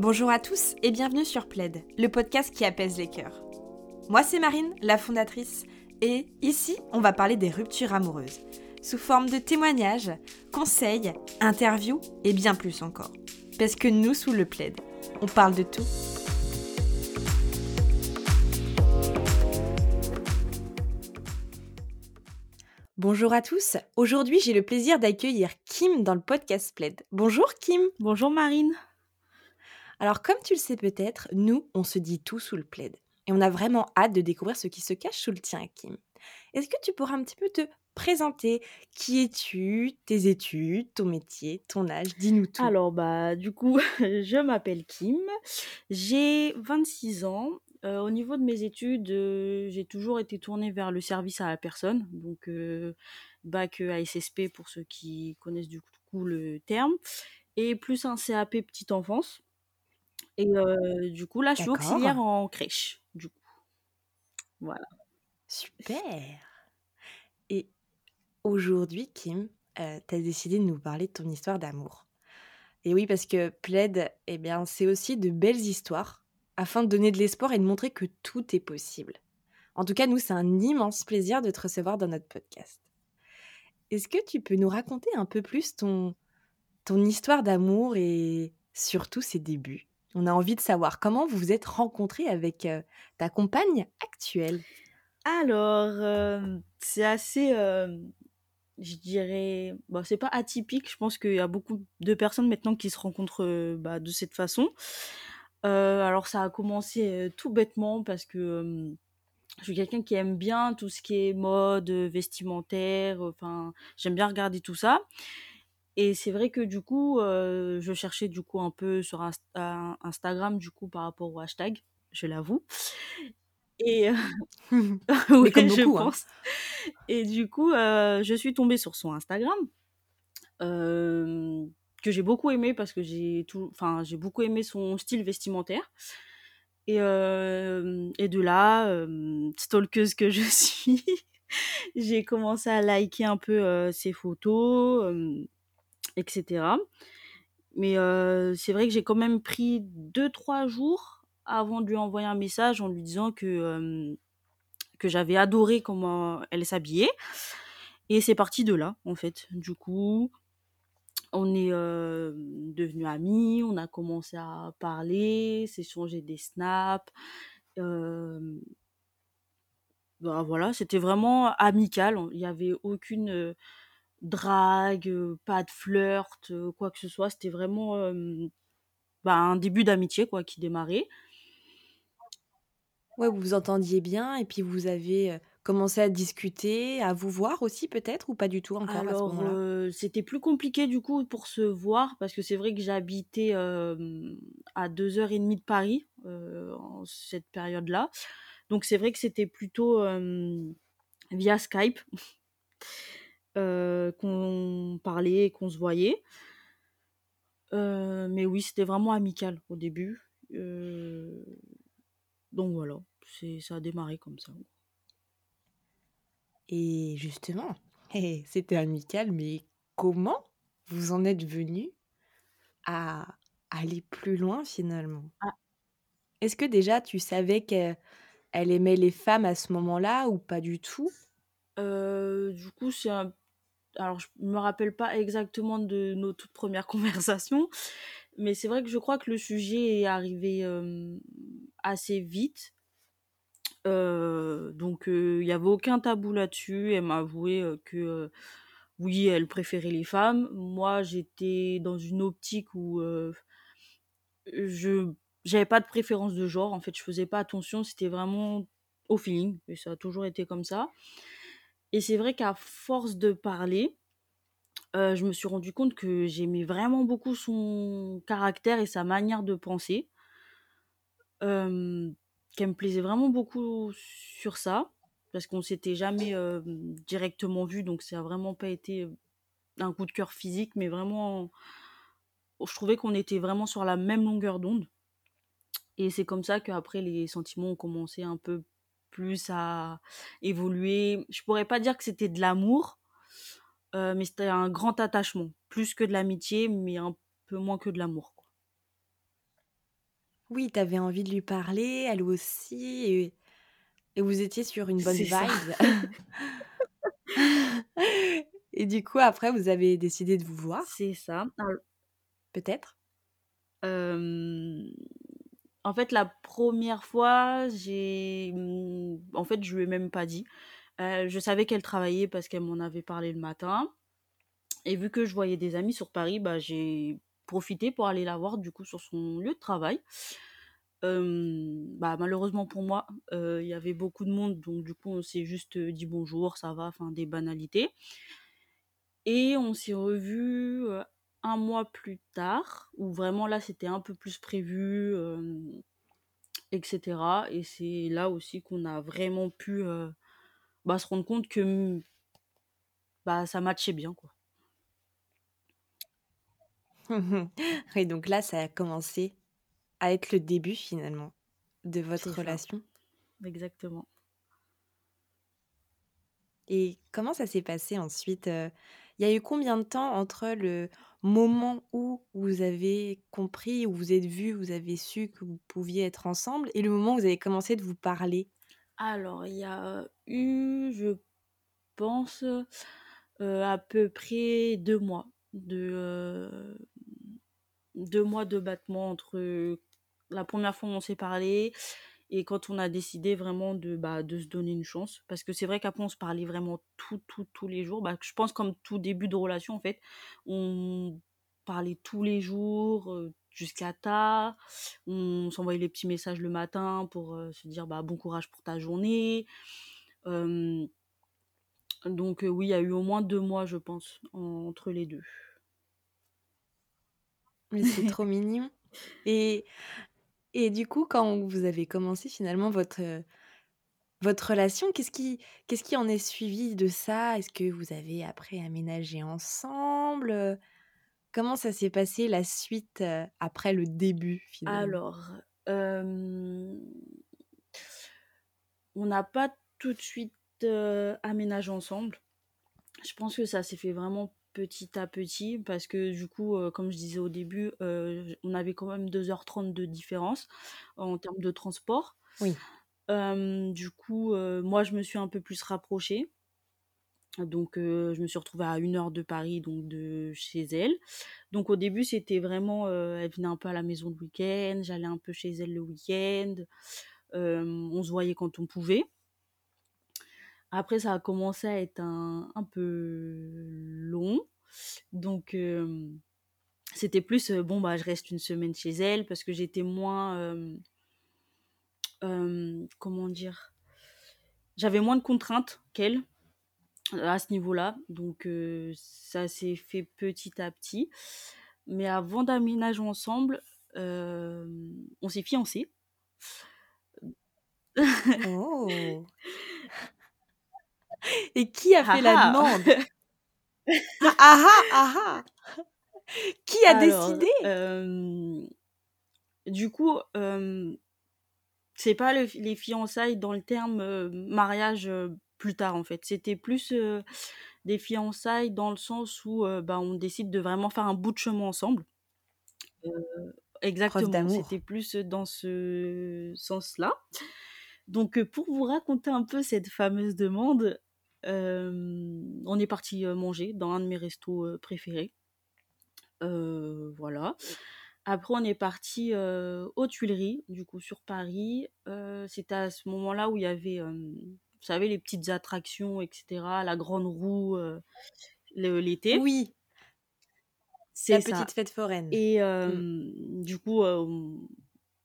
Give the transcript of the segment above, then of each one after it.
Bonjour à tous et bienvenue sur Plaid, le podcast qui apaise les cœurs. Moi c'est Marine, la fondatrice, et ici on va parler des ruptures amoureuses, sous forme de témoignages, conseils, interviews et bien plus encore. Parce que nous sous le Plaid, on parle de tout. Bonjour à tous, aujourd'hui j'ai le plaisir d'accueillir Kim dans le podcast Plaid. Bonjour Kim Bonjour Marine alors comme tu le sais peut-être, nous, on se dit tout sous le plaid. Et on a vraiment hâte de découvrir ce qui se cache sous le tien, Kim. Est-ce que tu pourras un petit peu te présenter? Qui es-tu? Tes études, ton métier, ton âge? Dis-nous tout. Alors, bah, du coup, je m'appelle Kim. J'ai 26 ans. Euh, au niveau de mes études, euh, j'ai toujours été tournée vers le service à la personne. Donc, euh, bac ASSP pour ceux qui connaissent du coup le terme. Et plus un CAP petite enfance. Et du coup, là, je suis auxiliaire en crèche, du coup. Voilà. Super. Et aujourd'hui, Kim, tu as décidé de nous parler de ton histoire d'amour. Et oui, parce que Plaid, eh bien, c'est aussi de belles histoires afin de donner de l'espoir et de montrer que tout est possible. En tout cas, nous, c'est un immense plaisir de te recevoir dans notre podcast. Est-ce que tu peux nous raconter un peu plus ton, ton histoire d'amour et surtout ses débuts? On a envie de savoir comment vous vous êtes rencontré avec ta compagne actuelle. Alors, c'est assez, je dirais, c'est pas atypique. Je pense qu'il y a beaucoup de personnes maintenant qui se rencontrent bah, de cette façon. alors, ça a commencé tout bêtement parce que je suis quelqu'un qui aime bien tout ce qui est mode, vestimentaire. Enfin, j'aime bien regarder tout ça. Et c'est vrai que du coup, je cherchais du coup un peu sur Instagram du coup par rapport au hashtag, je l'avoue. Et oui, comme beaucoup, je hein. pense. Et du coup, je suis tombée sur son Instagram que j'ai beaucoup aimé parce que j'ai tout, enfin j'ai beaucoup aimé son style vestimentaire. Et, et de là, stalkeuse que je suis, j'ai commencé à liker un peu ses photos etc. Mais c'est vrai que j'ai quand même pris 2-3 jours avant de lui envoyer un message en lui disant que, j'avais adoré comment elle s'habillait. Et c'est parti de là, en fait. Du coup, on est devenus amis, on a commencé à parler, s'échanger des snaps. bah voilà, c'était vraiment amical. Il n'y avait aucune drague, pas de flirt, quoi que ce soit. C'était vraiment bah, un début d'amitié quoi qui démarrait. Ouais, vous vous entendiez bien et puis vous avez commencé à discuter, à vous voir aussi peut-être ou pas du tout encore à ce moment-là? c'était plus compliqué du coup pour se voir parce que c'est vrai que j'habitais à deux heures et demie de Paris en cette période-là. Donc c'est vrai que c'était plutôt via Skype. qu'on parlait, qu'on se voyait. mais oui, c'était vraiment amical au début. donc voilà, c'est, ça a démarré comme ça. Et justement, c'était amical, mais comment vous en êtes venu à aller plus loin finalement? Ah. Est-ce que déjà tu savais qu'elle aimait les femmes à ce moment-là ou pas du tout? Du coup, c'est un alors je me rappelle pas exactement de nos toutes premières conversations, mais c'est vrai que je crois que le sujet est arrivé assez vite. donc il n'y avait aucun tabou là-dessus. Elle m'a avoué que oui, elle préférait les femmes. Moi, j'étais dans une optique où je j'avais pas de préférence de genre. En fait, je faisais pas attention. C'était vraiment au feeling. Et ça a toujours été comme ça. Et c'est vrai qu'à force de parler, je me suis rendu compte que j'aimais vraiment beaucoup son caractère et sa manière de penser. qu'elle me plaisait vraiment beaucoup sur ça, parce qu'on s'était jamais directement vu, donc ça a vraiment pas été un coup de cœur physique, mais vraiment, je trouvais qu'on était vraiment sur la même longueur d'onde. Et c'est comme ça qu'après les sentiments ont commencé un peu plus à évoluer. Je pourrais pas dire que c'était de l'amour, euh, mais c'était un grand attachement, plus que de l'amitié, mais un peu moins que de l'amour. Oui, tu avais envie de lui parler, elle aussi et et vous étiez sur une bonne C'est ça. vibe. Et du coup, après, vous avez décidé de vous voir? C'est ça. Peut-être? En fait, la première fois, j'ai, mmh, en fait, je lui ai même pas dit. Heu, je savais qu'elle travaillait parce qu'elle m'en avait parlé le matin et vu que je voyais des amis sur Paris, bah, j'ai profité pour aller la voir, du coup, sur son lieu de travail. Bah, malheureusement pour moi, heu, il y avait beaucoup de monde, donc du coup, on s'est juste, heu, dit: «Bonjour, ça va?» enfin des banalités et on s'est revus, 1 mois plus tard, où vraiment là, c'était un peu plus prévu, hem et cetera et c'est là aussi qu'on a vraiment pu, heu, bah, se rendre compte que, bah, ça matchait bien, quoi. Et donc là, ça a commencé à être le début finalement de votre C'est ça, relation? exactement. Et comment ça s'est passé ensuite, heu? Il y a eu combien de temps entre le moment où vous avez compris, où vous êtes vus, vous avez su que vous pouviez être ensemble et le moment où vous avez commencé de vous parler? Alors, il y a eu, je pense, heu, à peu près 2 mois de, hem, 2 mois de battement entre, la première fois où on s'est parlé et quand on a décidé vraiment de, bah, de se donner une chance. Parce que c'est vrai qu'après on se parlait vraiment tous, tous, tous les jours. Bah, je pense comme tout début de relation en fait, on parlait tous les jours, jusqu'à tard. On s'envoyait les petits messages le matin pour, se dire, bah: «Bon courage pour ta journée». Donc oui, il y a eu au moins 2 mois, je pense, en entre les 2. Mais c'est trop mignon et et du coup, quand vous avez commencé finalement votre, heu, votre relation, qu'est-ce qui qu'est-ce qui en est suivi de ça? Est-ce que vous avez après aménagé ensemble, heu? Comment ça s'est passé la suite, heu, après le début? Alors, on n'a pas tout de suite, aménagé ensemble. Je pense que ça s'est fait vraiment petit à petit parce que du coup, heu, comme je disais au début, heu, on avait quand même 2:30 de différence en termes de transport. Oui. Hem, du coup, moi je me suis un peu plus rapprochée. Donc je me suis retrouvée à 1 heure de Paris, donc de chez elle. Donc au début, c'était vraiment, elle venait un peu à la maison le week-end, j'allais un peu chez elle le week-end, on se voyait quand on pouvait. Après ça a commencé à être un un peu long, donc c'était plus, bon, bah, je reste une semaine chez elle parce que j'étais moins, comment dire? J'avais moins de contraintes qu'elle, à ce niveau-là, donc ça s'est fait petit à petit. Mais avant d'aménager ensemble, on s'est fiancés. Oh! Et qui a Ah fait la ah! demande? Ah ah ah ah! Qui a Alors, décidé? du coup, hem, c'est pas le les fiançailles dans le terme, mariage, plus tard, en fait. C'était plus, des fiançailles dans le sens où, bah, on décide de vraiment faire un bout de chemin ensemble. Exactement, c'était plus, dans ce sens-là. Donc pour vous raconter un peu cette fameuse demande, on est partis, heu, manger dans un de mes restos, préférés. Voilà. Après on est partis, heu, aux Tuileries, du coup sur Paris. Heu, c'était à ce moment-là où il y avait, vous savez les petites attractions et cetera, la grande roue, l'été. Oui, la C'est petite ça fête foraine. et Mmh. du coup,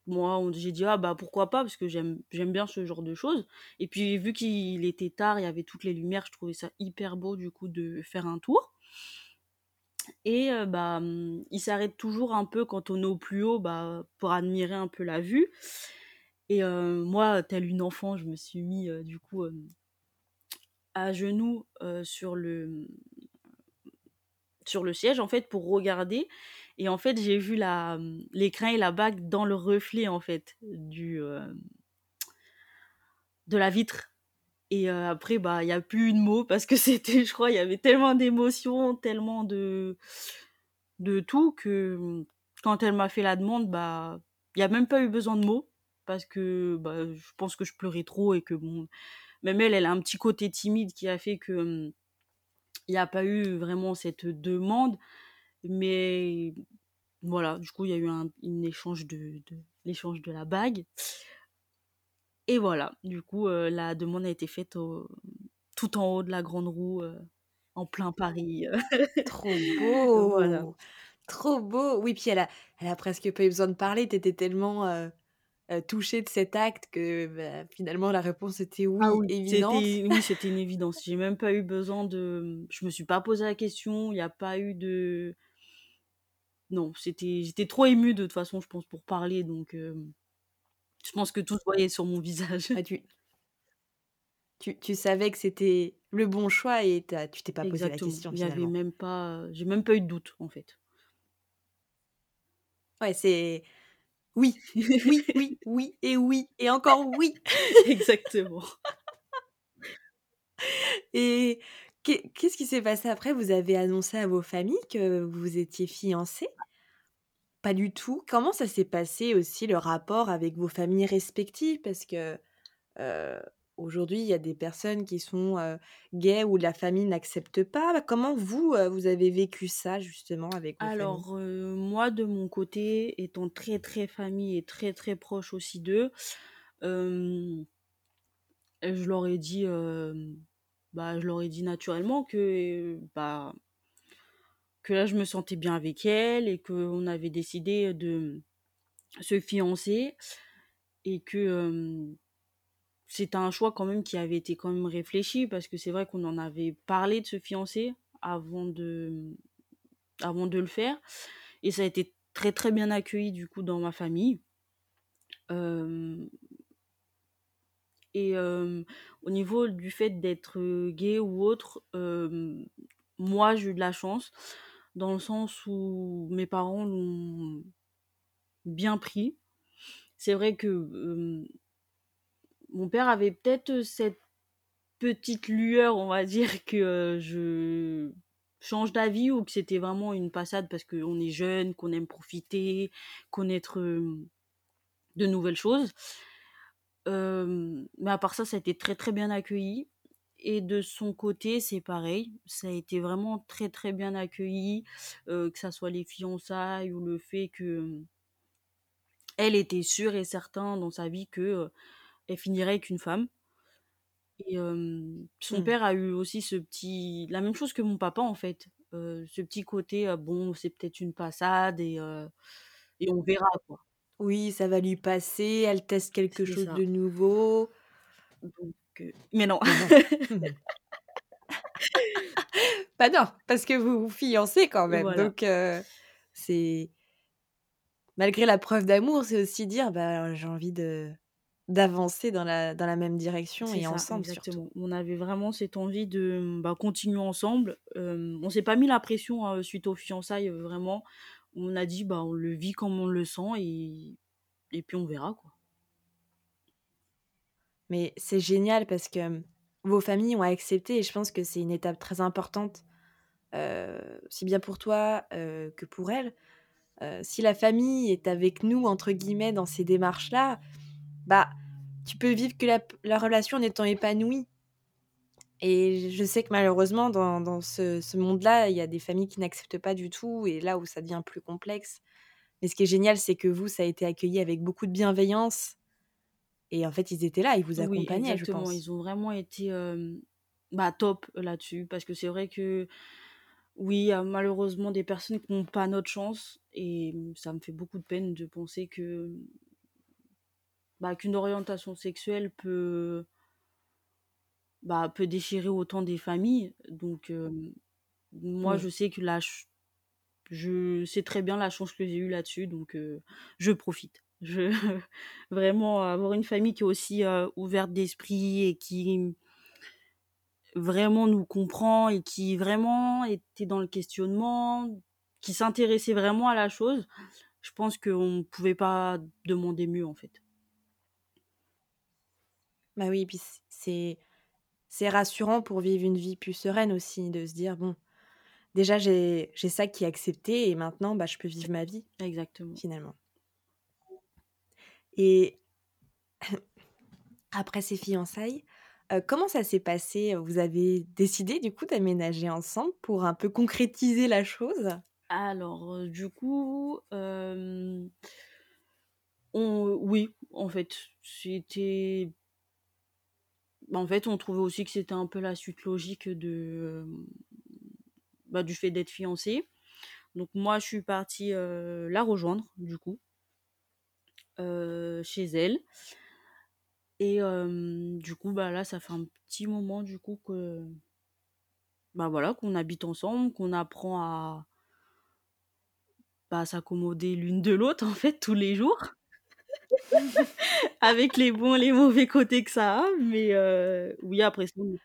moi j'ai dit: «Ah bah, pourquoi pas?» parce que j'aime bien ce genre de choses et puis vu qu'il était tard, il y avait toutes les lumières, je trouvais ça hyper beau du coup de faire un tour et heu, bah, mmh, il s'arrête toujours un peu quand on est au plus haut, bah, pour admirer un peu la vue et heu, moi, telle une enfant, je me suis mis, heu, du coup, à genoux, sur le, sur le siège, en fait, pour regarder. Et en fait, j'ai vu la, mmh, l'écrin et la bague dans le reflet, en fait, du, de la vitre. Et après, bah, il y a plus de mots parce que c'était je crois, il y avait tellement d'émotions, tellement de de tout que, mmh, quand elle m'a fait la demande, bah, il y a même pas eu besoin de mots parce que, bah, je pense que je pleurais trop et que bon, même elle, elle a un petit côté timide qui a fait que, mmh, il y a pas eu vraiment cette demande. Mais voilà, du coup, il y a eu un une échange de de l'échange de la bague et voilà, du coup, heu, la demande a été faite au tout en haut de la grande roue, heu, en plein Paris, Trop voilà. beau! Trop beau! Oui, puis elle a elle a presque pas eu besoin de parler, tu étais tellement, heu heu, touchée de cet acte que, bah, finalement la réponse était Ah «oui» évidente. c'était oui, c'était une évidence. J'ai même pas eu besoin de, je me suis pas posé la question, il y a pas eu de non, c'était j'étais trop émue de toute façon, je pense, pour parler donc je pense que tout se voyait sur mon visage. Ah tu tu tu savais que c'était le bon choix et tu t'es pas posé la question il y avait finalement? même pas, j'ai même pas eu de doute, en fait. Ouais, c'est oui, oui, oui, oui et oui et encore oui! Exactement. Et qu'est qu'est-ce qui s'est passé après? Vous avez annoncé à vos familles que vous étiez fiancés? Pas du tout? Comment ça s'est passé aussi le rapport avec vos familles respectives? Parce que, heu, aujourd'hui, il y a des personnes qui sont, gays où la famille n'accepte pas. Comment vous, vous avez vécu ça justement avec vos? Alors, moi de mon côté, étant très, très famille et très, très proche aussi d'eux, je leur ai dit, bah, je leur ai dit naturellement que, bah que là, je me sentais bien avec elle et qu'on avait décidé de se fiancer et que, c'était un choix quand même qui avait été quand même réfléchi parce que c'est vrai qu'on en avait parlé de se fiancer avant de, avant de le faire et ça a été très, très bien accueilli du coup dans ma famille. Et au niveau du fait d'être, gay ou autre, moi j'ai eu de la chance dans le sens où mes parents l'ont bien pris. C'est vrai que, mon père avait peut-être cette petite lueur, on va dire que, je change d'avis ou que c'était vraiment une passade parce qu'on est jeune, qu'on aime profiter, connaître, de nouvelles choses. Mais à part ça, ça a été très, très bien accueilli et de son côté, c'est pareil. Ça a été vraiment très, très bien accueilli, que ça soit les fiançailles ou le fait que, elle était sûre et certain dans sa vie que, elle finirait avec une femme. Et son Mmh. père a eu aussi ce petit la même chose que mon papa en fait, heu, ce petit côté, heu, bon, c'est peut-être une passade et heu et on verra quoi. Oui, ça va lui passer, elle teste quelque chose ça. de nouveau. Donc mais non. Bah non, parce que vous vous fiancez quand même, Voilà. donc c'est malgré la preuve d'amour, c'est aussi dire: «Bah, j'ai envie de d'avancer dans la dans la même direction C'est et ça, ensemble surtout». exactement. On avait vraiment cette envie de, mmh, bah, continuer ensemble. Hem, on s'est pas mis la pression, heu, suite aux fiançailles, vraiment. On a dit: «Bah, on le vit comme on le sent et et puis on verra quoi». Mais c'est génial parce que, mmh, vos familles ont accepté et je pense que c'est une étape très importante, aussi bien pour toi, que pour elle. Heu, si la famille est «avec nous» entre guillemets dans ces démarches-là, bah, tu peux vivre que la la relation en étant épanouie. Et je sais que malheureusement dans dans ce ce monde-là, il y a des familles qui n'acceptent pas du tout et là où ça devient plus complexe. Mais ce qui est génial, c'est que vous, ça a été accueilli avec beaucoup de bienveillance et en fait, ils étaient là, ils vous Oui, accompagnaient, je exactement. pense. Ils ont vraiment été, hem, bah, top là-dessus parce que c'est vrai que, oui, il y a malheureusement des personnes qui n'ont pas notre chance et ça me fait beaucoup de peine de penser que, bah, qu'une orientation sexuelle peut, bah, peut déchirer autant des familles. Donc hem, moi, Oui. je sais que la ch je sais très bien la chance que j'ai eue là-dessus donc heu, je profite. Je vraiment avoir une famille qui est aussi, heu, ouverte d'esprit et qui Vraiment nous comprend et qui vraiment était dans le questionnement, qui s'intéressait vraiment à la chose, je pense qu'on pouvait pas demander mieux, en fait. Bah, oui, puis c'est c'est rassurant pour vivre une vie plus sereine aussi de se dire: «Bon, déjà j'ai j'ai ça qui est accepté et maintenant, bah, je peux vivre ma vie», Exactement. finalement. Et après ces fiançailles, comment ça s'est passé? Vous avez décidé du coup d'aménager ensemble pour un peu concrétiser la chose? Alors, du coup, on oui, en fait, c'était en fait, on trouvait aussi que c'était un peu la suite logique de, bah, du fait d'être fiancés. Donc moi, je suis partie, la rejoindre, du coup chez elle et du coup, bah, là, ça fait un petit moment, du coup, que bah, voilà, qu'on habite ensemble, qu'on apprend à bah, s'accommoder l'une de l'autre, en fait, tous les jours. Avec les bons et les mauvais côtés que ça a, mais heu, oui, après ça, on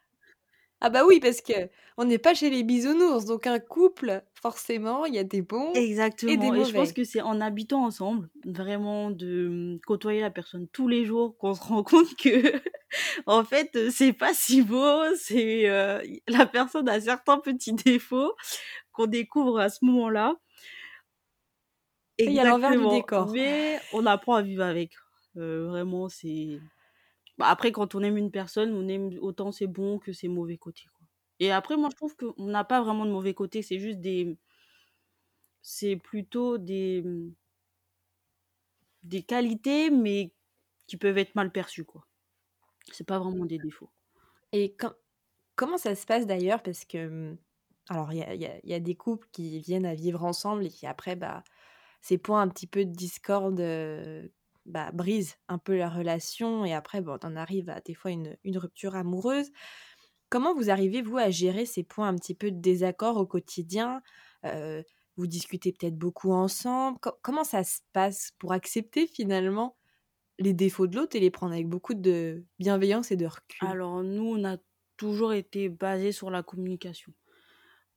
Ah bah, oui, parce qu'on n'est pas chez les bisounours, donc un couple, forcément, il y a des bons et des Exactement et je pense mauvais. que c'est en habitant ensemble, vraiment de, mmh, côtoyer la personne tous les jours qu'on se rend compte qu'en fait, heu, c'est pas si beau, c'est, heu, i la personne a certains petits défauts qu'on découvre à ce moment-là. Il y a l'envers du décor. mais on apprend à vivre avec. Heu, vraiment, c'est bah, après quand on aime une personne, on aime autant ses bons que ses mauvais côtés, quoi et après moi, je trouve qu'on n'a pas vraiment de mauvais côtés, c'est juste des c'est plutôt des, des qualités, mais qui peuvent être mal perçues, quoi. C'est pas vraiment des défauts. Et com comment ça se passe d'ailleurs? Parce que, alors il y a y a des couples qui viennent à vivre ensemble et qui après, bah, ces points un petit peu de discorde, bah, brisent un peu la relation et après, bon, on arrive à des fois une rupture amoureuse. Comment vous arrivez, vous, à gérer ces points un petit peu de désaccord au quotidien? Vous discutez peut-être beaucoup ensemble? Co comment ça se passe pour accepter finalement les défauts de l'autre et les prendre avec beaucoup de bienveillance et de recul? Alors nous, on a toujours été basés sur la communication.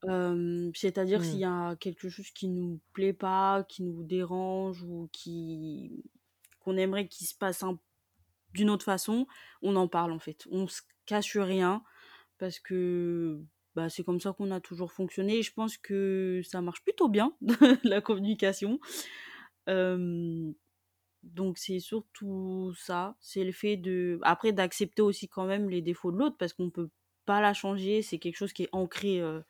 Hem, c'est-à-dire s'il Mmh. y a quelque chose qui nous plaît pas, qui nous dérange ou qui qu'on aimerait qu'il se passe un d'une autre façon, on en parle, en fait. On se cache rien parce que, bah, c'est comme ça qu'on a toujours fonctionné et je pense que ça marche plutôt bien, la communication. Hem, donc c'est surtout ça, c'est le fait de après d'accepter aussi quand même les défauts de l'autre parce qu'on peut pas la changer, c'est quelque chose qui est ancré, heu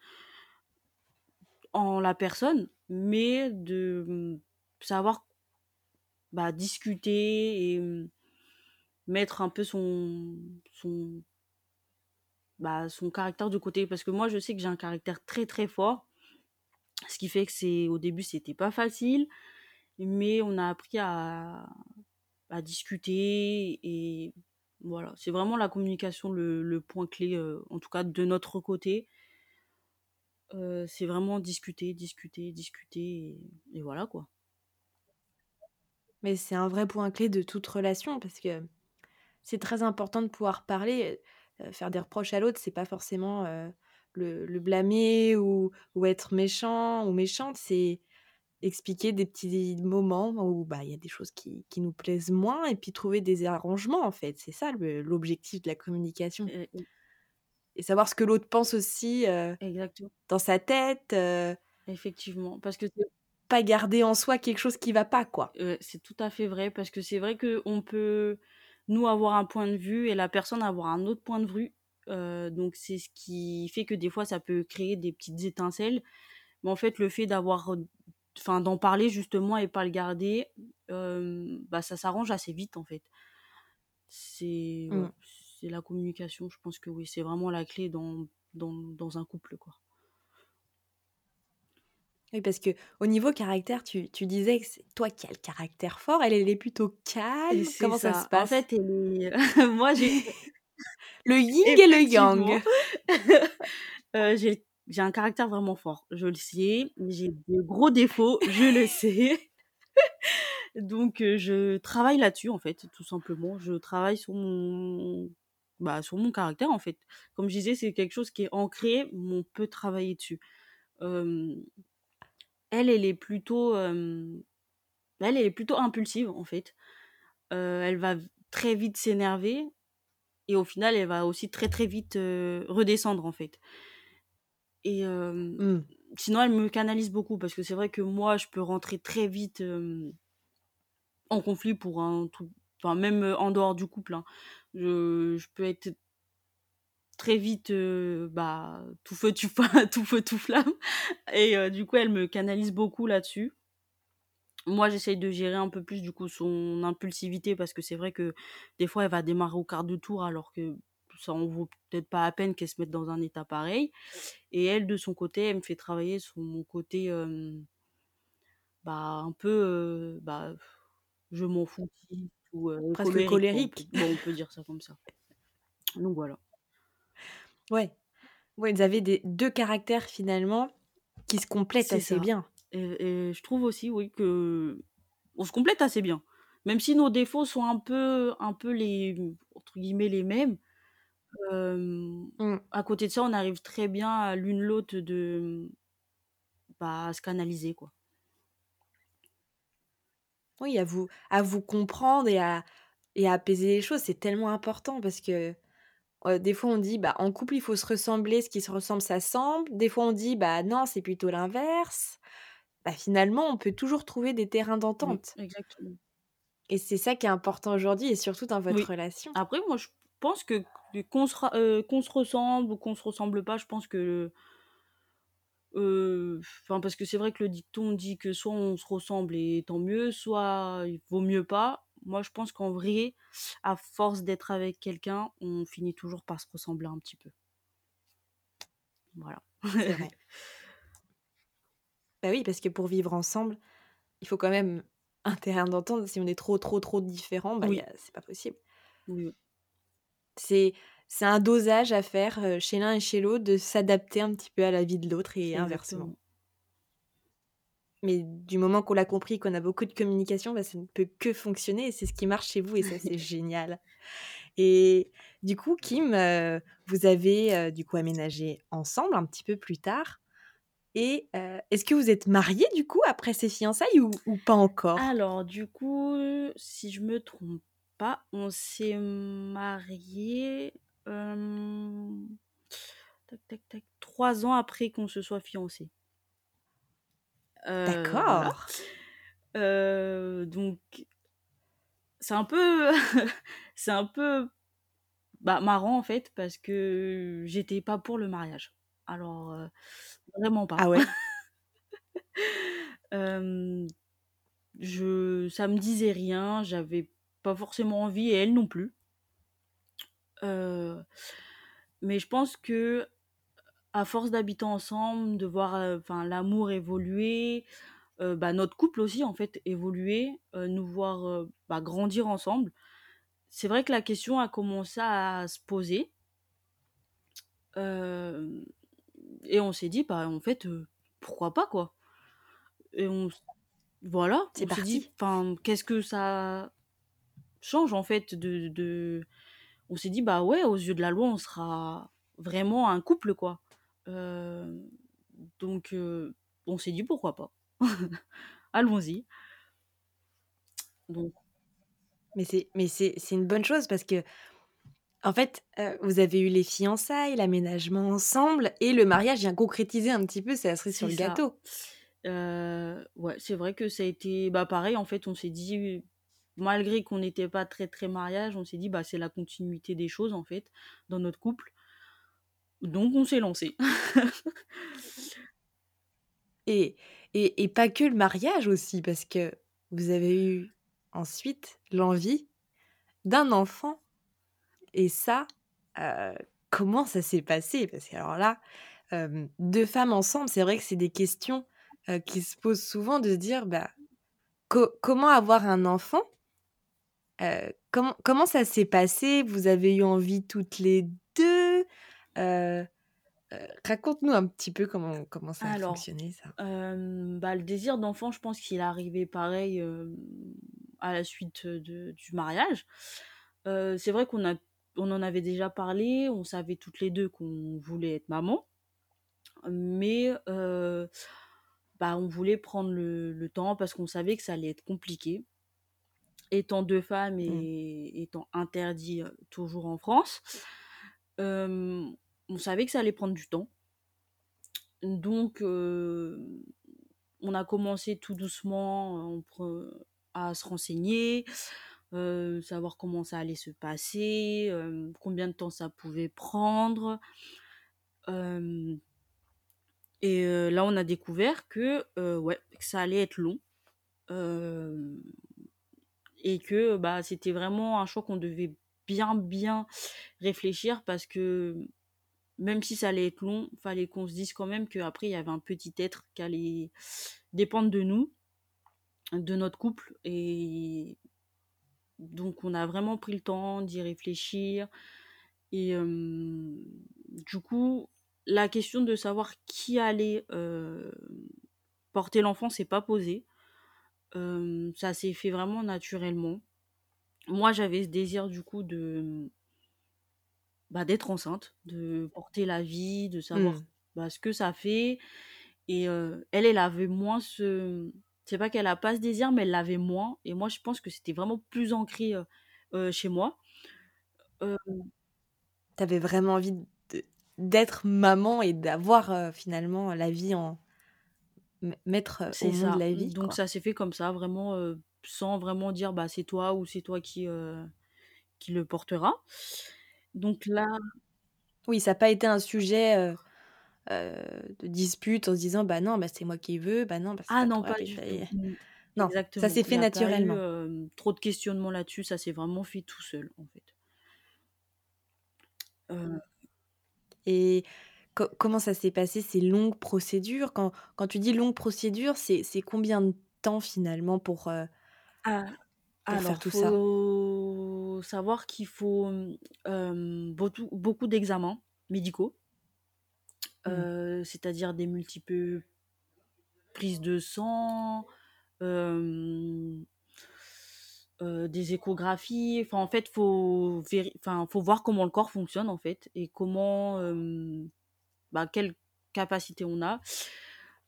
en la personne, mais de, mmh, savoir bah, discuter et mmh, mettre un peu son son bah, son caractère de côté. Parce que moi, je sais que j'ai un caractère très, très fort. Ce qui fait que c'est au début, c'était pas facile, mais on a appris à à discuter et voilà. C'est vraiment la communication le le point clé, heu, en tout cas de notre côté. Heu, c'est vraiment discuter, discuter, discuter et et voilà, quoi. Mais c'est un vrai point clé de toute relation parce que c'est très important de pouvoir parler, heu, faire des reproches à l'autre, c'est pas forcément, heu, le le blâmer ou ou être méchant ou méchante, c'est expliquer des petits moments où, bah, il y a des choses qui qui nous plaisent moins et puis trouver des arrangements, en fait. C'est ça le l'objectif de la communication et savoir ce que l'autre pense aussi, exactement. dans sa tête, Effectivement, parce que c'est pas garder en soi quelque chose qui va pas, quoi. c'est tout à fait vrai, parce que c'est vrai qu'on peut, nous, avoir un point de vue et la personne avoir un autre point de vue. Donc c'est ce qui fait que des fois ça peut créer des petites étincelles. Mais en fait, le fait d'avoir, enfin d'en parler justement et pas le garder, bah, ça s'arrange assez vite en fait. C'est ouais, Mmh. C'est la communication, je pense que oui, c'est vraiment la clé dans dans dans un couple, quoi. Oui, parce qu'au niveau caractère, tu tu disais que c'est toi qui as le caractère fort, elle, elle est plutôt calme? Comment ça se ça. En passe? fait, elle est moi j'ai Le yin et le yang. heu, j'ai j'ai un caractère vraiment fort, je le sais. J'ai de gros défauts, je le sais. Donc heu, je travaille là-dessus, en fait, tout simplement. Je travaille sur mon bah, sur mon caractère, en fait. Comme je disais, c'est quelque chose qui est ancré, mais on peut travailler dessus. Elle, elle est plutôt, elle, elle est plutôt impulsive, en fait. Elle va très vite s'énerver et au final, elle va aussi très, très vite, redescendre, en fait. Et Mmh. sinon, elle me canalise beaucoup parce que c'est vrai que moi, je peux rentrer très vite, en conflit pour un truc enfin même, en dehors du couple, hein. Je peux être très vite, bah, tout feu tu tout feu tout flamme. Et du coup, elle me canalise beaucoup là-dessus. Moi, j'essaye de gérer un peu plus, du coup, son impulsivité parce que c'est vrai que, des fois, elle va démarrer au quart de tour alors que ça en vaut peut-être pas la peine qu'elle se mette dans un état pareil. Et elle, de son côté, elle me fait travailler sur mon côté, bah, un peu, bah, je m'en foutiste ou, heu, Presque colérique on peut colérique? bon, on peut dire ça comme ça. Donc voilà. Ouais. Ouais, vous avez des 2 caractères finalement qui se complètent assez ça bien. et et je trouve aussi, oui, qu'on se complète assez bien. Même si nos défauts sont un peu un peu les entre guillemets «les mêmes», Mmh. à côté de ça, on arrive très bien à l'une l'autre de, bah, à se canaliser, quoi. Oui, à vous à vous comprendre et à et à apaiser les choses, c'est tellement important parce que, des fois on dit: «Bah, en couple, il faut se ressembler, ce qui se ressemble s'assemble». Des fois on dit: «Bah, non, c'est plutôt l'inverse». Bah, finalement, on peut toujours trouver des terrains Oui, d'entente exactement. et c'est ça qui est important aujourd'hui et surtout dans votre Oui. relation. Après moi, je pense que qu'on se se ressemble ou qu'on se ressemble pas, je pense que Heu, enfin parce que c'est vrai que le dicton dit que soit on se ressemble et tant mieux, soit il vaut mieux pas. Moi, je pense qu'en vrai, à force d'être avec quelqu'un, on finit toujours par se ressembler un petit peu. Voilà. C'est vrai. Bah, oui, parce que pour vivre ensemble, il faut quand même un terrain d'entente. Si on est trop, trop, trop différents, bah, il y Oui. a c'est pas possible. Oui, oui. C'est c'est un dosage à faire, heu, chez l'un et chez l'autre, de s'adapter un petit peu à la vie de l'autre et inversement. Mais du moment qu'on l'a compris, qu'on a beaucoup de communication, bah, ça ne peut que fonctionner et c'est ce qui marche chez vous et ça, c'est génial. Et du coup, Kim, heu, vous avez, heu, du coup aménagé ensemble un petit peu plus tard et est-ce que vous êtes mariés du coup après ces fiançailles ou ou pas encore? Alors du coup, si je me trompe pas, on s'est mariés, tac, tac, tac, 3 ans après qu'on se soit fiancés. Voilà. D'accord. Donc c'est un peu c'est un peu, bah, marrant en fait parce que j'étais pas pour le mariage. Alors, vraiment pas. Ah ouais? Je ça me disait rien, j'avais pas forcément envie et elle non plus. Mais je pense que à force d'habiter ensemble, de voir, l'amour évoluer, bah, notre couple aussi en fait évoluer, nous voir, bah, grandir ensemble. C'est vrai que la question a commencé à se poser. Et on s'est dit: «Bah, en fait, pourquoi pas, quoi?» et on voilà, C'est on s'est dit parti. enfin, qu'est-ce que ça change en fait de de on s'est dit: «Bah, ouais, aux yeux de la loi, on sera vraiment un couple, quoi». Heu, donc heu, on s'est dit: «Pourquoi pas? Allons-y». Donc Mais c'est mais c'est c'est une bonne chose parce que en fait, heu, vous avez eu les fiançailles, l'aménagement ensemble et le mariage vient concrétiser un petit peu c'est la cerise sur le ça. gâteau. Ouais, c'est vrai que ça a été bah, pareil, en fait, on s'est dit malgré qu'on n'était pas très, très mariage, on s'est dit: «Bah, c'est la continuité des choses, en fait, dans notre couple». Donc on s'est lancé. Et et et pas que le mariage aussi parce que vous avez eu ensuite l'envie d'un enfant et ça, heu, comment ça s'est passé? Parce que alors là, hem, 2 femmes ensemble, c'est vrai que c'est des questions, heu, qui se posent souvent de se dire, bah, co comment avoir un enfant? Heu, comment comment ça s'est passé? Vous avez eu envie toutes les 2? Heu heu, raconte-nous un petit peu comment comment ça a Alors, fonctionné ça? hem, bah, le désir d'enfant, je pense qu'il est arrivé pareil, hem, à la suite, de du mariage. Heu, c'est vrai qu'on a on en avait déjà parlé, on savait toutes les 2 qu'on voulait être maman, mais heu, bah, on voulait prendre le le temps parce qu'on savait que ça allait être compliqué. Étant 2 femmes Mmh. et étant interdit, toujours en France, on savait que ça allait prendre du temps. Donc on a commencé tout doucement, on pre à se renseigner, savoir comment ça allait se passer, combien de temps ça pouvait prendre. et là, on a découvert que, ouais, que ça allait être long. Et que bah, c'était vraiment un choix qu'on devait bien, bien réfléchir parce que même si ça allait être long, fallait qu'on se dise quand même qu'après, il y avait un petit être qui allait dépendre de nous, de notre couple. Et donc, on a vraiment pris le temps d'y réfléchir. Et du coup, la question de savoir qui allait porter l'enfant s'est pas posée. Ça s'est fait vraiment naturellement. Moi, j'avais ce désir du coup de bah, d'être enceinte, de porter la vie, de savoir Mmh. bah, ce que ça fait. Et elle, elle avait moins ce. C'est pas qu'elle a pas ce désir, mais elle l'avait moins. Et moi, je pense que c'était vraiment plus ancré chez moi. Tu avais vraiment envie de d'être maman et d'avoir, finalement, la vie en mettre, au C'est monde ça. la vie, Donc quoi. ça s'est fait comme ça, vraiment, sans vraiment dire: «Bah, c'est toi» ou «C'est toi qui, qui le portera». Donc là Oui, ça a pas été un sujet, de dispute en se disant: «Bah, non, bah, c'est moi qui veux, bah, non, bah, Ah pas non, toi» pas et du tout. Mmh. non, ça s'est fait pas eu, naturellement. trop de questionnements là-dessus, ça s'est vraiment fait tout seul, en fait. Et co comment ça s'est passé ces longues procédures? Quand quand tu dis longue procédure, c'est combien de temps finalement pour, heu Ah, pour faire alors tout ça? faut savoir qu'il faut, hem, beaucoup beaucoup d'examens médicaux. Mmh. C'est-à-dire des multiples prises de sang, des échographies. Enfin, en fait, faut enfin, faut voir comment le corps fonctionne, en fait et comment, bah, quelle capacité on a.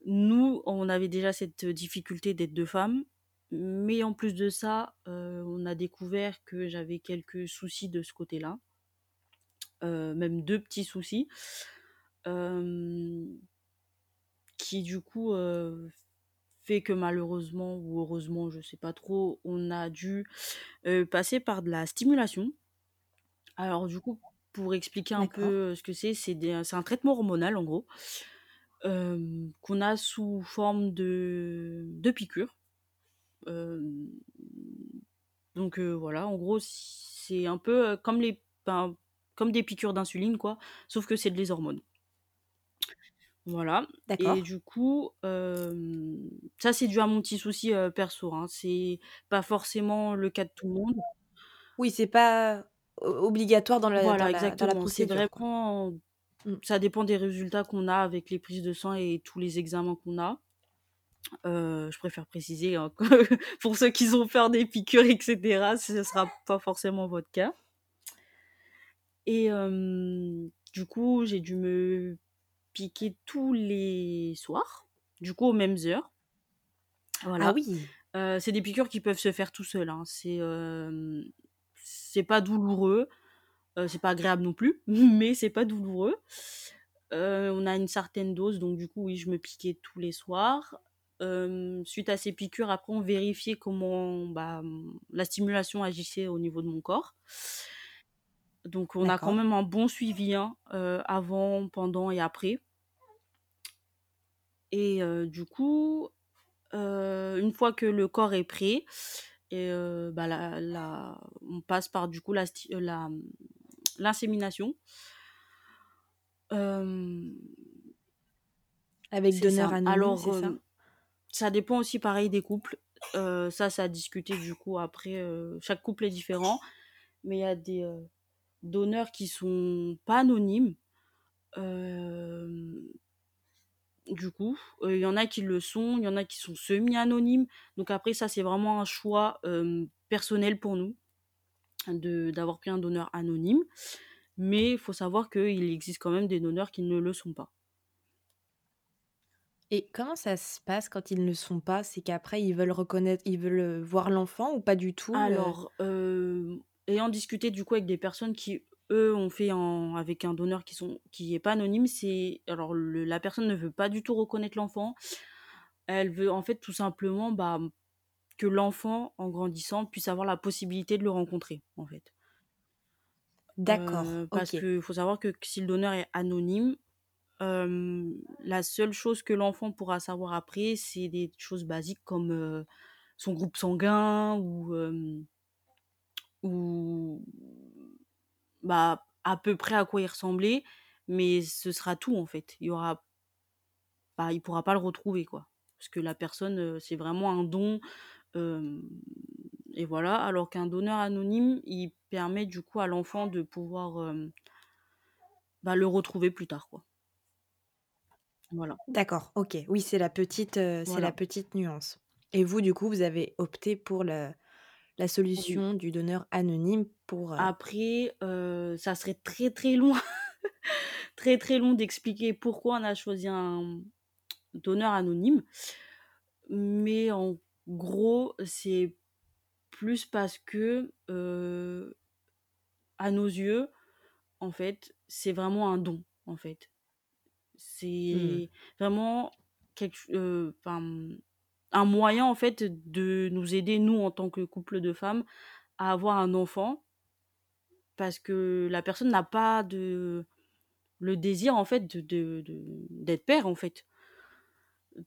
Nous, on avait déjà cette difficulté d'être 2 femmes, mais en plus de ça, heu, on a découvert que j'avais quelques soucis de ce côté-là. Heu, même 2 petits soucis. Hem qui du coup, fait que malheureusement ou heureusement, je sais pas trop, on a dû, passer par de la stimulation. Alors du coup, pour expliquer un D'accord. peu, ce que c'est, c'est des c'est un traitement hormonal en gros, hem, qu'on a sous forme de de piqûres. Hem, donc voilà, en gros, c'est un peu, comme les ben, comme des piqûres d'insuline quoi, sauf que c'est des hormones. Voilà et D'accord. du coup, ça c'est dû à mon petit souci, perso, hein. C'est pas forcément le cas de tout le monde. Oui, c'est pas obligatoire dans la Voilà, la dans la exactement. Procédure, vraiment Mmh. ça dépend des résultats qu'on a avec les prises de sang et tous les examens qu'on a. Heu, je préfère préciser, hein, que pour ceux qui ont peur des piqûres et cetera, ce sera pas forcément votre cas. Et hem, du coup, j'ai dû me piquer tous les soirs, du coup aux mêmes heures. Ah Voilà. oui! Heu, c'est des piqûres qui peuvent se faire tout seuls, hein. C'est, c'est pas douloureux, heu, c'est pas agréable non plus, mais c'est pas douloureux. Heu, on a une certaine dose, donc du coup, oui, je me piquais tous les soirs. Suite à ces piqûres, après, on vérifiait comment, bah, la stimulation agissait au niveau de mon corps. Donc on a quand même un bon suivi, hein, heu, avant, pendant et après. Et heu, du coup, une fois que le corps est prêt et heu, bah, la la on passe par du coup la sti la, mmh, l'insémination. Avec c'est donneur ça. anonyme, Alors, c'est ça? ça dépend aussi pareil des couples. Ça, c'est à discuter du coup après, chaque couple est différent. Mais il y a des, donneurs qui sont pas anonymes. Du coup, il y en a qui le sont, il y en a qui sont semi-anonymes. Donc après ça, c'est vraiment un choix, personnel pour nous de d'avoir pris un donneur anonyme. Mais il faut savoir qu'il existe quand même des donneurs qui ne le sont pas. Et comment ça se passe quand ils ne le sont pas? C'est qu'après ils veulent reconnaître ils veulent, voir l'enfant ou pas du tout? Alors, hem, ayant discuté du coup avec des personnes qui, eux, ont fait en avec un donneur qui sont qui est pas anonyme, c'est alors le la personne ne veut pas du tout reconnaître l'enfant. Elle veut en fait tout simplement, bah, que l'enfant, en grandissant, puisse avoir la possibilité de le rencontrer, en fait. D'accord, parce OK. qu'il faut savoir que si le donneur est anonyme, la seule chose que l'enfant pourra savoir après, c'est des choses basiques comme, son groupe sanguin ou, ou bah, à peu près à quoi il ressemblait, mais ce sera tout, en fait. Il y aura bah, il pourra pas le retrouver, quoi. Parce que la personne, c'est vraiment un don, et voilà. Alors qu'un donneur anonyme, il permet du coup à l'enfant de pouvoir, bah, le retrouver plus tard, quoi. Voilà. D'accord, OK. Oui, c'est la petite, c'est la petite nuance. Et vous, du coup, vous avez opté pour le la Oui. solution du donneur anonyme pour, Après, ça serait très, très long, très, très long d'expliquer pourquoi on a choisi un donneur anonyme. Mais en gros, c'est plus parce que, à nos yeux, en fait, c'est vraiment un don, en fait. Mmh. C'est vraiment quelque un moyen, en fait, de nous aider, nous, en tant que couple de femmes, à avoir un enfant parce que la personne n'a pas de le désir, en fait, de de de d'être père, en fait.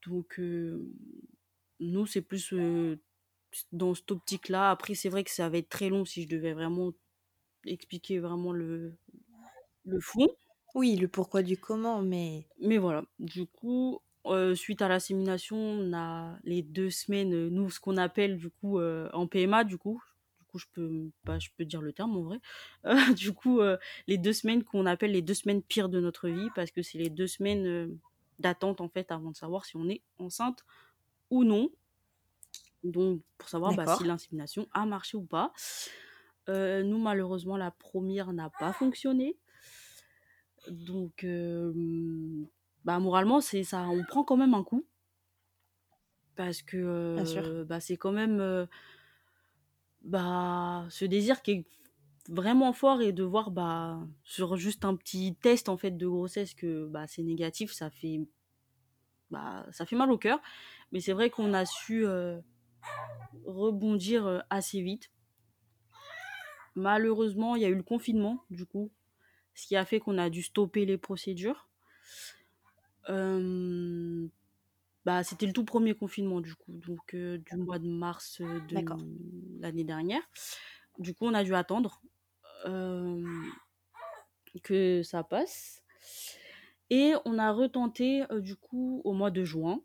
Donc heu, nous, c'est plus, heu, s dans cette optique-là. Après, c'est vrai que ça va être très long si je devais vraiment expliquer vraiment le le fond. Oui, le pourquoi du comment, mais Mais voilà, du coup, heu, suite à l'insémination, on a les 2 semaines, heu, nous, ce qu'on appelle du coup, heu, en PMA du coup. Du coup, je peux bah, je peux dire le terme en vrai. Heu, du coup, heu, les 2 semaines qu'on appelle les 2 semaines pires de notre vie parce que c'est les 2 semaines, heu, d'attente en fait avant de savoir si on est enceinte ou non. Donc pour savoir, bah, si d'accord. l'insémination a marché ou pas. Heu, nous malheureusement la 1re n'a pas fonctionné. Donc hem, bah, moralement c'est ça on prend quand même un coup. Parce que, heu, bah, c'est quand même, heu bah, ce désir qui est vraiment fort et de voir, bah, sur juste un petit test en fait de grossesse que, bah, c'est négatif, ça fait bah, ça fait mal au cœur. Mais c'est vrai qu'on a su, heu, rebondir, assez vite. Malheureusement, il y a eu le confinement du coup, ce qui a fait qu'on a dû stopper les procédures. Hem, bah, c'était le tout 1er confinement du coup, donc heu, du mois de mars, heu, de D'accord. l'année dernière. Du coup, on a dû attendre, hem, que ça passe et on a retenté, heu, du coup au mois de juin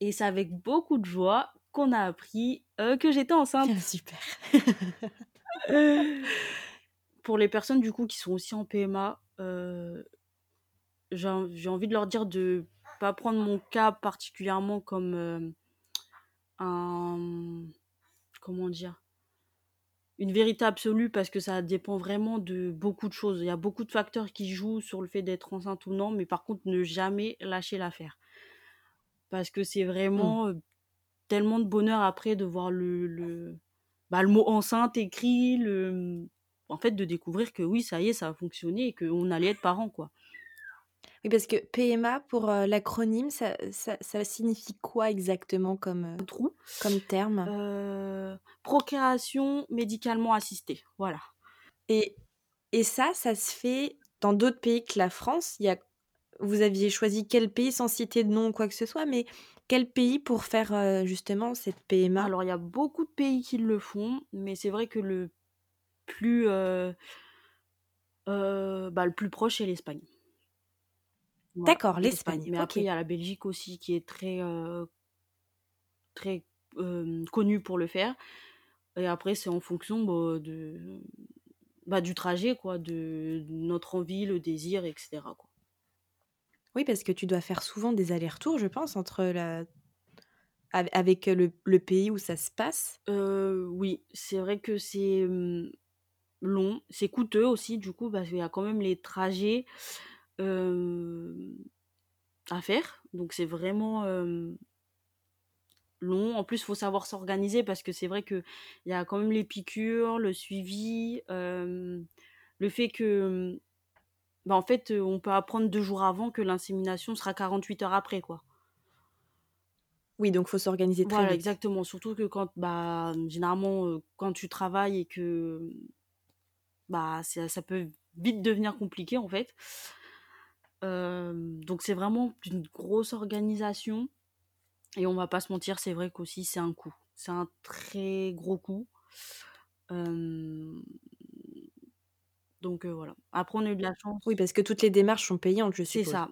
et c'est avec beaucoup de joie qu'on a appris, heu, que j'étais enceinte. Super. Pour les personnes du coup qui sont aussi en PMA, heu, j'ai en j'ai envie de leur dire de pas prendre mon cas particulièrement comme, hem, un, mmh, comment dire? Une vérité absolue parce que ça dépend vraiment de beaucoup de choses. Il y a beaucoup de facteurs qui jouent sur le fait d'être enceinte ou non, mais par contre ne jamais lâcher l'affaire. Parce que c'est Mmh. vraiment, heu, tellement de bonheur après de voir le le bah, le mot enceinte écrit, le, mmh, en fait de découvrir que oui, ça y est, ça a fonctionné et qu'on allait être parents, quoi. Oui, parce que PMA pour, l'acronyme, ça ça ça signifie quoi exactement comme, heu, Trou, comme terme? procréation médicalement assistée, voilà. Et et ça, ça se fait dans d'autres pays que la France? Il y a vous aviez choisi quel pays sans citer de nom ou quoi que ce soit, mais quel pays pour faire, justement cette PMA? Alors il y a beaucoup de pays qui le font, mais c'est vrai que le plus, bah, le plus proche, c'est l'Espagne. D'accord, l'Espagne. l'Espagne, Mais après il y a la Belgique aussi qui est très, heu très, connue pour le faire et après c'est en fonction, bah, de bah, du trajet quoi, de notre envie, le désir et cetera, quoi. Oui, parce que tu dois faire souvent des allers-retours, je pense, entre la ave avec le le pays où ça se passe? Oui, c'est vrai que c'est, long, c'est coûteux aussi du coup parce qu'il y a quand même les trajets, à faire, donc c'est vraiment, long. En plus, il faut savoir s'organiser parce que c'est vrai qu'il y a quand même les piqûres, le suivi, le fait que, bah, en fait, on peut apprendre 2 jours avant que l'insémination sera 48 heures après, quoi. Oui, donc faut s'organiser très Voilà, vite. exactement. Surtout que quand, bah, généralement, quand tu travailles et que, bah, ça, ça peut vite devenir compliqué, en fait. Donc c'est vraiment une grosse organisation. Et on va pas se mentir, c'est vrai qu'aussi c'est un coût. C'est un très gros coût. Euh, donc euh, voilà. Après, on a eu de la chance. Oui, parce que toutes les démarches sont payantes, je C'est suppose. ça.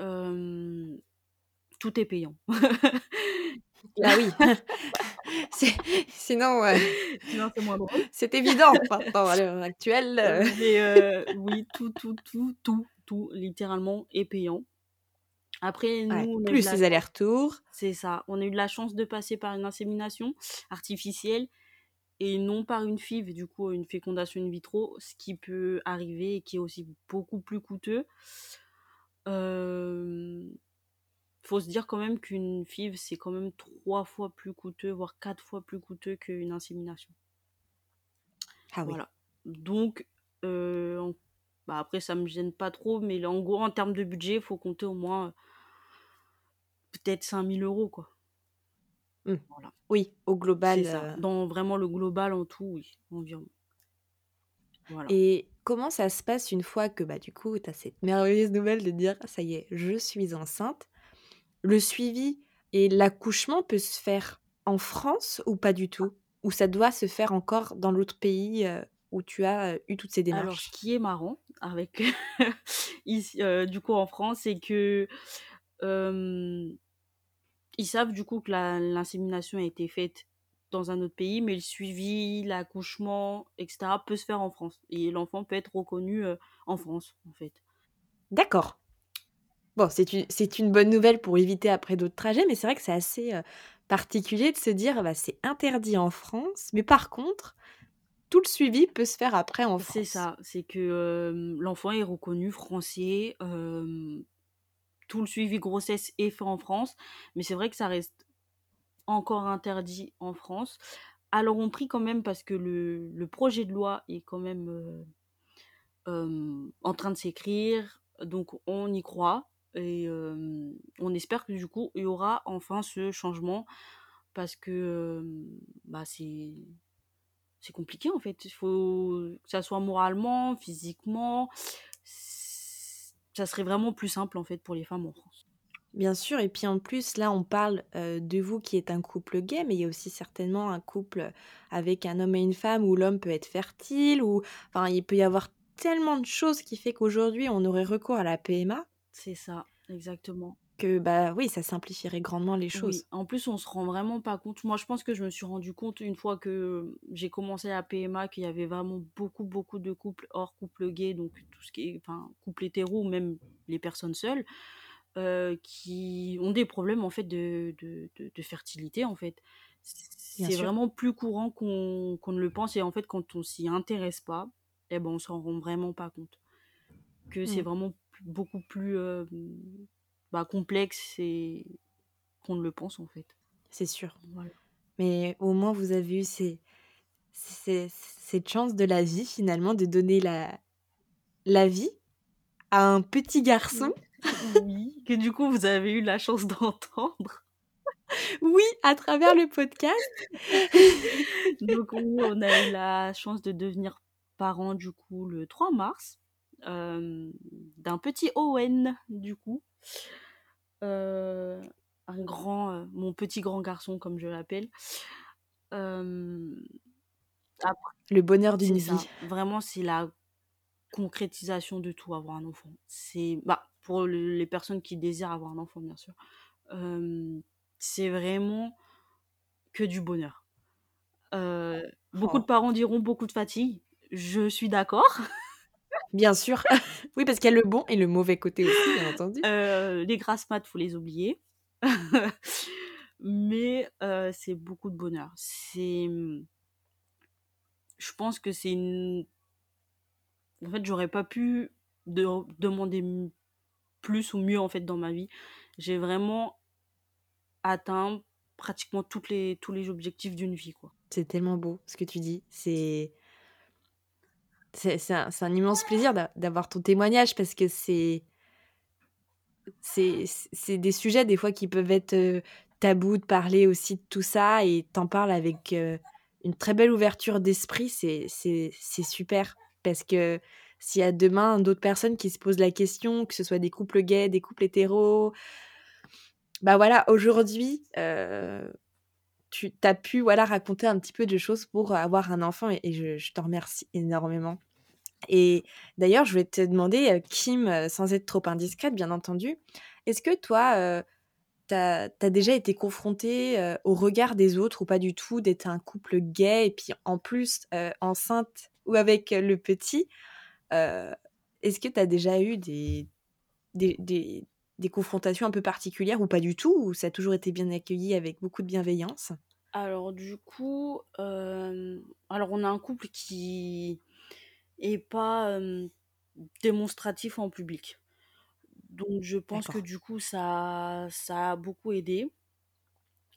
Euh, tout est payant. Ah oui. C'est- Sinon, euh, Sinon, c'est moins drôle. c'est évident maintenant à l'heure actuelle. Mais euh, oui, tout, tout, tout, tout, tout, littéralement, est payant. Après, nous, Ouais, on Plus la les allers-retours. C'est ça. On a eu de la chance de passer par une insémination artificielle et non par une FIV, du coup, une fécondation in vitro, ce qui peut arriver et qui est aussi beaucoup plus coûteux. Euh, faut se dire quand même qu'une FIV, c'est quand même trois fois plus coûteux, voire quatre fois plus coûteux qu'une insémination. Ah oui. Voilà. Donc, euh, en- bah après, ça me gêne pas trop, mais là, en gros, en termes de budget, il faut compter au moins euh, peut-être 5000 euros, quoi. Voilà. Oui, au global. Ça. euh, Dans vraiment le global en tout, oui, environ. Voilà. Et comment ça se passe une fois que bah, du coup, tu as cette merveilleuse nouvelle de dire ça y est, je suis enceinte Le suivi et l'accouchement peut se faire en France ou pas du tout? Ou ça doit se faire encore dans l'autre pays euh, où tu as eu toutes ces Alors, démarches? ce qui est marrant avec ici, euh, du coup en France, c'est que euh, ils savent du coup que l'insémination a été faite dans un autre pays, mais le suivi, l'accouchement, etc. peut se faire en France. Et l'enfant peut être reconnu euh, en France, en fait. D'accord. Bon, c'est une, une bonne nouvelle pour éviter après d'autres trajets, mais c'est vrai que c'est assez particulier de se dire bah, c'est interdit en France, mais par contre, tout le suivi peut se faire après en France. C'est ça, c'est que euh, l'enfant est reconnu français, euh, tout le suivi grossesse est fait en France, mais c'est vrai que ça reste encore interdit en France. Alors on prie quand même parce que le, le projet de loi est quand même euh, en train de s'écrire, donc on y croit et on espère que du coup il y aura enfin ce changement parce que bah, c'est c'est compliqué en fait. Il faut que ça soit moralement, physiquement. Ça serait vraiment plus simple en fait pour les femmes en France. Bien sûr, et puis en plus, là, on parle euh, de vous qui êtes un couple gay, mais il y a aussi certainement un couple avec un homme et une femme où l'homme peut être fertile, ou enfin, il peut y avoir tellement de choses qui fait qu'aujourd'hui, on aurait recours à la PMA, C'est ça, exactement. Que bah oui, ça simplifierait grandement les choses. Oui, en plus on se rend vraiment pas compte. Moi je pense que je me suis rendu compte une fois que j'ai commencé la PMA qu'il y avait vraiment beaucoup beaucoup de couples hors couple gay, donc tout ce qui est enfin couple hétéro ou même les personnes seules euh, qui ont des problèmes en fait de, de, de- de fertilité en fait. C'est vraiment plus courant qu'on qu'on ne le pense et en fait quand on s'y intéresse pas, eh ben on s'en rend vraiment pas compte. Que c'est Mm. vraiment beaucoup plus euh, bah, complexe et qu'on ne le pense en fait. C'est sûr. Voilà. Mais au moins, vous avez eu ces- ces- cette chance de la vie, finalement, de donner la, la vie à un petit garçon. Oui, que du coup vous avez eu la chance d'entendre. Oui, à travers le podcast. Donc oui, on a eu la chance de devenir parents du coup le 3 mars euh, d'un petit Owen du coup. Euh, un grand, euh, mon petit grand garçon comme je l'appelle. Euh, après, Le bonheur d'une ça. vie. Vraiment, c'est la concrétisation de tout, avoir un enfant. C'est bah, pour le- les personnes qui désirent avoir un enfant, bien sûr. C'est vraiment que du bonheur. Beaucoup Oh. de parents diront beaucoup de fatigue. Je suis d'accord. Bien sûr. oui, parce qu'il y a le bon et le mauvais côté aussi, bien entendu. Euh, les grasses maths, faut les oublier. Mais euh, c'est beaucoup de bonheur. C'est, je pense que c'est une. En fait, j'aurais pas pu de- demander plus ou mieux en fait dans ma vie. J'ai vraiment atteint pratiquement toutes les, tous les objectifs d'une vie, quoi. C'est tellement beau ce que tu dis. C'est c'est un, un immense plaisir d'a- d'avoir ton témoignage parce que c'est c'est des sujets des fois qui peuvent être euh, tabou de parler aussi de tout ça et t'en parles avec une très belle ouverture d'esprit. C'est super parce que s'il y a demain d'autres personnes qui se posent la question, que ce soit des couples gays, des couples hétéros, bah voilà, aujourd'hui, tu as pu voilà, raconter un petit peu de choses pour avoir un enfant et, je, je te remercie énormément. Et d'ailleurs, je vais te demander, Kim, sans être trop indiscrète, bien entendu, est-ce que toi, tu as, déjà été confrontée au regard des autres ou pas du tout, d'être un couple gay et puis en plus enceinte ou avec le petit Est-ce que tu as déjà eu des, des, des, confrontations un peu particulières ou pas du tout Ou ça a toujours été bien accueilli avec beaucoup de bienveillance? Alors du coup, alors on a un couple qui est pas démonstratif en public. Donc je pense que du coup ça, ça a beaucoup aidé.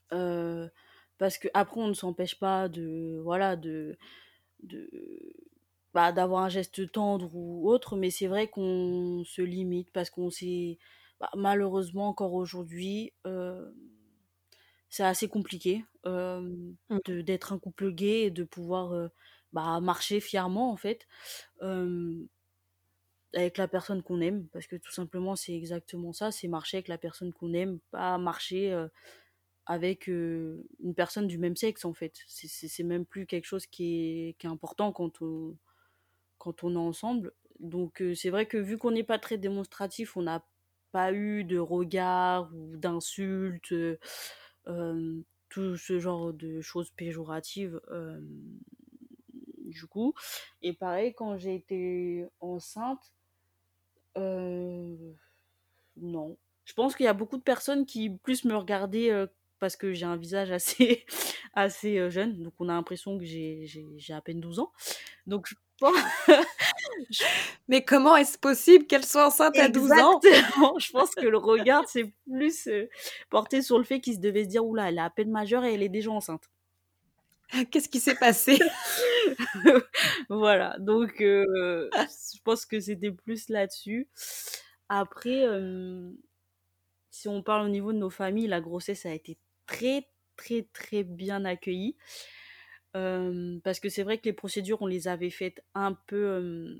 parce que après on ne s'empêche pas de voilà de, de bah, d'avoir un geste tendre ou autre, mais c'est vrai qu'on se limite parce qu'on sait bah, malheureusement encore aujourd'hui c'est assez compliqué mmh. d'être un couple gay et de pouvoir bah, marcher fièrement en fait avec la personne qu'on aime parce que tout simplement c'est exactement ça c'est marcher avec la personne qu'on aime pas marcher avec une personne du même sexe en fait c'est même plus quelque chose qui est, qui est important quand on quand on est ensemble donc c'est vrai que vu qu'on n'est pas très démonstratif on n'a pas eu de regard ou d'insultes tout ce genre de choses péjoratives du coup et pareil quand j'ai été enceinte non. Je pense qu'il y a beaucoup de personnes qui plus me regardaient parce que j'ai un visage assez, assez jeune. Donc on a l'impression que j'ai, à peine 12 ans. Donc je pense... Mais comment est-ce possible qu'elle soit enceinte à 12 ans? Je pense que le regard, c'est plus porté sur le fait qu'il se devait se dire, oula, elle est à peine majeure et elle est déjà enceinte. Qu'est-ce qui s'est passé? Voilà, donc je pense que c'était plus là-dessus. Après, si on parle au niveau de nos familles, la grossesse a été très, très, très bien accueillie. Parce que c'est vrai que les procédures, on les avait faites un peu.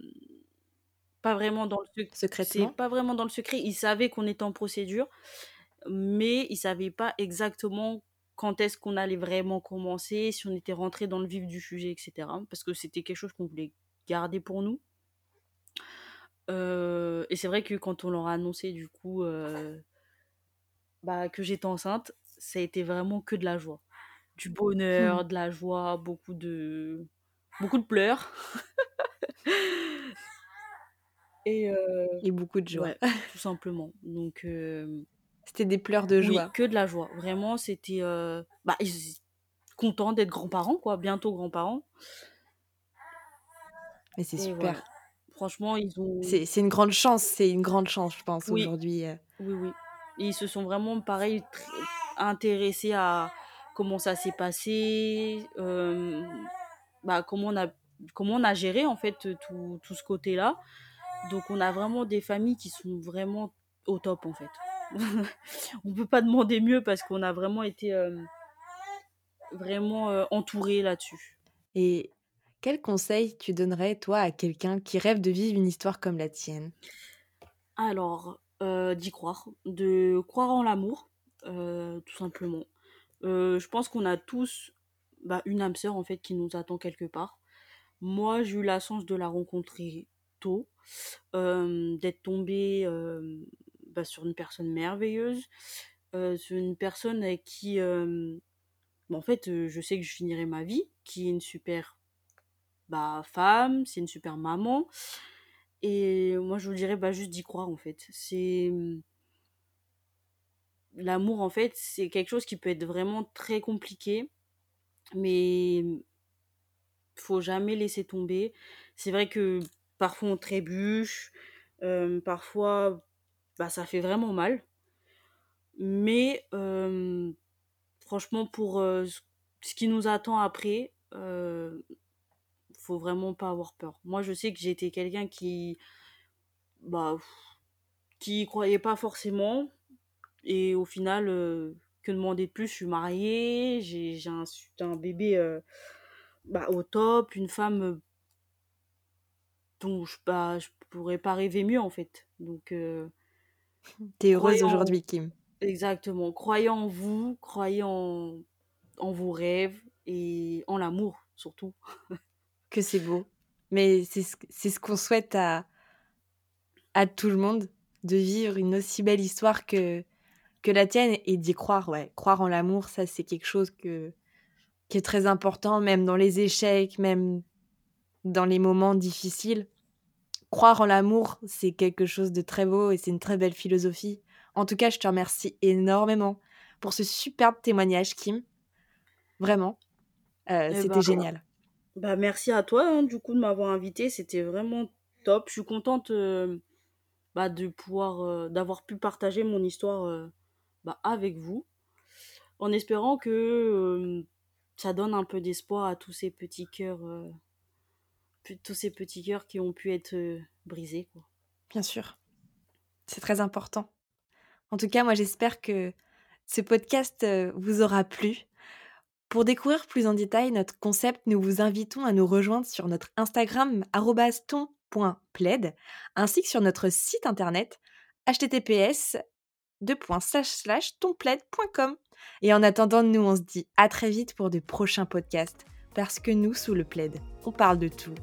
pas vraiment dans le secret. C'est pas vraiment dans le secret. Ils savaient qu'on était en procédure, mais ils savaient pas exactement quand est-ce qu'on allait vraiment commencer, si on était rentré dans le vif du sujet, etc. Parce que c'était quelque chose qu'on voulait garder pour nous. Euh, et c'est vrai que quand on leur a annoncé du coup euh, bah, que j'étais enceinte, ça a été vraiment que de la joie. Du bonheur, de la joie, beaucoup de, beaucoup de pleurs. et, euh, et, beaucoup de joie. tout simplement. Donc c'était des pleurs de joie. Oui, que de la joie. Vraiment, c'était. Euh, bah, ils contents d'être grands-parents, quoi. Bientôt grands-parents. Mais c'est super. Franchement, ils ont. C'est une grande chance, c'est une grande chance, je pense, aujourd'hui. Euh. Oui, oui. Et ils se sont vraiment, pareil, intéressés à comment ça s'est passé, euh, bah, comment, on a, comment on a géré, en fait, tout, tout ce côté-là. Donc, on a vraiment des familles qui sont vraiment au top, en fait. on peut pas demander mieux parce qu'on a vraiment été euh, vraiment euh, entouré là-dessus. Et quel conseil tu donnerais toi à quelqu'un qui rêve de vivre une histoire comme la tienne? Alors, euh, d'y croire, de croire en l'amour, tout simplement. Je pense qu'on a tous bah, une âme sœur en fait qui nous attend quelque part. Moi, j'ai eu la chance de la rencontrer tôt, d'être tombée bah, sur une personne merveilleuse, euh, sur une personne avec qui, euh, bah, en fait, euh, je sais que je finirai ma vie, qui est une super femme, c'est une super maman. Et moi, je vous dirais bah, juste d'y croire, en fait. C'est. L'amour, en fait, c'est quelque chose qui peut être vraiment très compliqué, mais faut jamais laisser tomber. C'est vrai que parfois on trébuche, parfois bah, ça fait vraiment mal. Mais franchement, pour ce qui nous attend après, euh, faut vraiment pas avoir peur. Moi, je sais que été quelqu'un qui, bah, qui croyait pas forcément, et au final, que demander de plus? Je suis mariée, j'ai un, un, bébé euh, bah, au top, une femme dont je, bah, je pourrais pas rêver mieux en fait. Donc, t'es heureuse aujourd'hui, Kim. Exactement. Croyez en vous, croyez en, en vos rêves et en l'amour surtout. que c'est beau. Mais c'est ce, ce qu'on souhaite à, à tout le monde, de vivre une aussi belle histoire que, que la tienne et d'y croire. Ouais, croire en l'amour, ça c'est quelque chose que, qui est très important, même dans les échecs, même dans les moments difficiles. Croire en l'amour, c'est quelque chose de très beau et c'est une très belle philosophie. En tout cas, je te remercie énormément pour ce superbe témoignage, Kim. Vraiment, euh, eh c'était ben, génial. Bah, merci à toi, hein, du coup, de m'avoir invité. C'était vraiment top. Je suis contente euh, bah, de pouvoir, euh, d'avoir pu partager mon histoire bah, avec vous, en espérant que ça donne un peu d'espoir à tous ces petits cœurs, tous ces petits cœurs qui ont pu être brisés. Quoi. Bien sûr, c'est très important. En tout cas, moi, j'espère que ce podcast vous aura plu. Pour découvrir plus en détail notre concept, nous vous invitons à nous rejoindre sur notre Instagram ton.plaid ainsi que sur notre site internet https tonplaid.com. Et en attendant, nous on se dit à très vite pour de prochains podcasts parce que nous, sous le plaid, on parle de tout